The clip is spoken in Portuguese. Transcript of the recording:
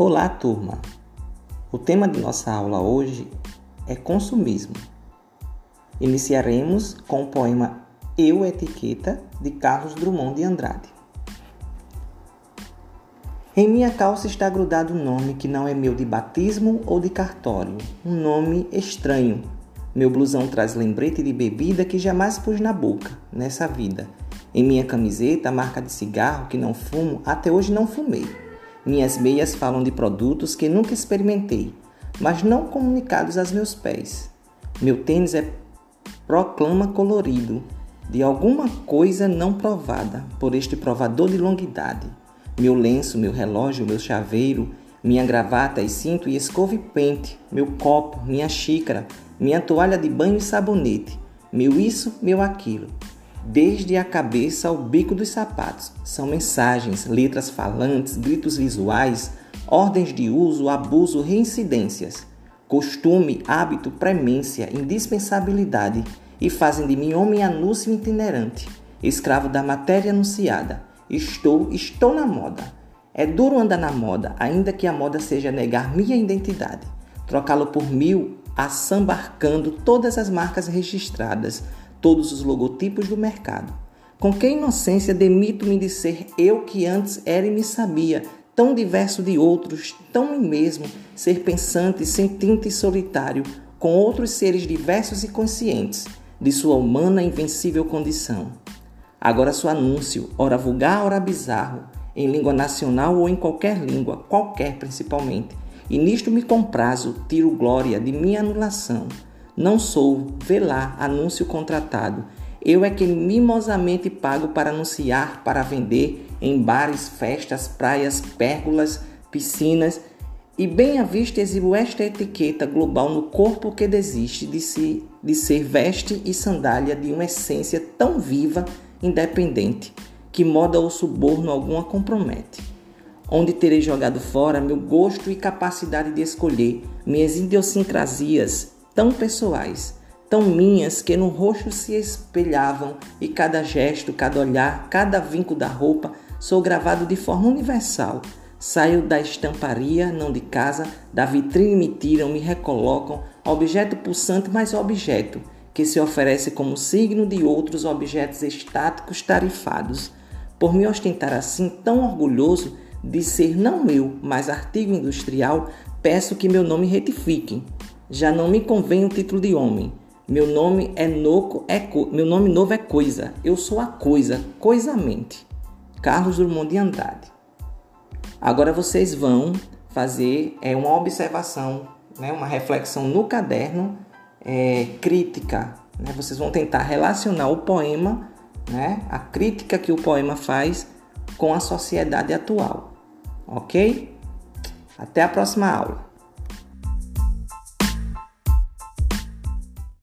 Olá, turma! O tema de nossa aula hoje é consumismo. Iniciaremos com o poema Eu Etiqueta de Carlos Drummond de Andrade. Em minha calça está grudado um nome que não é meu de batismo ou de cartório, um nome estranho. Meu blusão traz lembrete de bebida que jamais pus na boca nessa vida. Em minha camiseta, a marca de cigarro que não fumo, até hoje não fumei. Minhas meias falam de produtos que nunca experimentei, mas não comunicados aos meus pés. Meu tênis é proclama colorido de alguma coisa não provada por este provador de longuidade. Meu lenço, meu relógio, meu chaveiro, minha gravata e cinto e escova e pente, meu copo, minha xícara, minha toalha de banho e sabonete, meu isso, meu aquilo desde a cabeça ao bico dos sapatos. São mensagens, letras falantes, gritos visuais, ordens de uso, abuso, reincidências, costume, hábito, premência, indispensabilidade e fazem de mim homem anúncio itinerante, escravo da matéria anunciada. Estou, estou na moda. É duro andar na moda, ainda que a moda seja negar minha identidade, trocá-lo por mil, assambarcando todas as marcas registradas, todos os logotipos do mercado. Com que inocência demito-me de ser eu que antes era e me sabia, tão diverso de outros, tão mim mesmo, ser pensante, sentinte e solitário, com outros seres diversos e conscientes, de sua humana invencível condição. Agora sou anúncio, ora vulgar, ora bizarro, em língua nacional ou em qualquer língua, qualquer principalmente, e nisto me comprazo, tiro glória de minha anulação não sou, vê lá, anúncio contratado. Eu é que mimosamente pago para anunciar, para vender em bares, festas, praias, pérgolas, piscinas. E bem à vista exibo esta etiqueta global no corpo que desiste de, si, de ser veste e sandália de uma essência tão viva, independente, que moda ou suborno alguma compromete. Onde terei jogado fora meu gosto e capacidade de escolher, minhas idiosincrasias tão pessoais, tão minhas que no rosto se espelhavam e cada gesto, cada olhar, cada vinco da roupa sou gravado de forma universal. Saio da estamparia, não de casa, da vitrine me tiram, me recolocam, objeto pulsante, mas objeto, que se oferece como signo de outros objetos estáticos tarifados. Por me ostentar assim tão orgulhoso de ser não eu, mas artigo industrial, peço que meu nome retifiquem. Já não me convém o título de homem. Meu nome é noco, é co... meu nome novo é coisa. Eu sou a coisa, coisamente. Carlos Drummond de Andrade. Agora vocês vão fazer é, uma observação, né, uma reflexão no caderno é, crítica. Né? Vocês vão tentar relacionar o poema, né, a crítica que o poema faz com a sociedade atual. Ok? Até a próxima aula.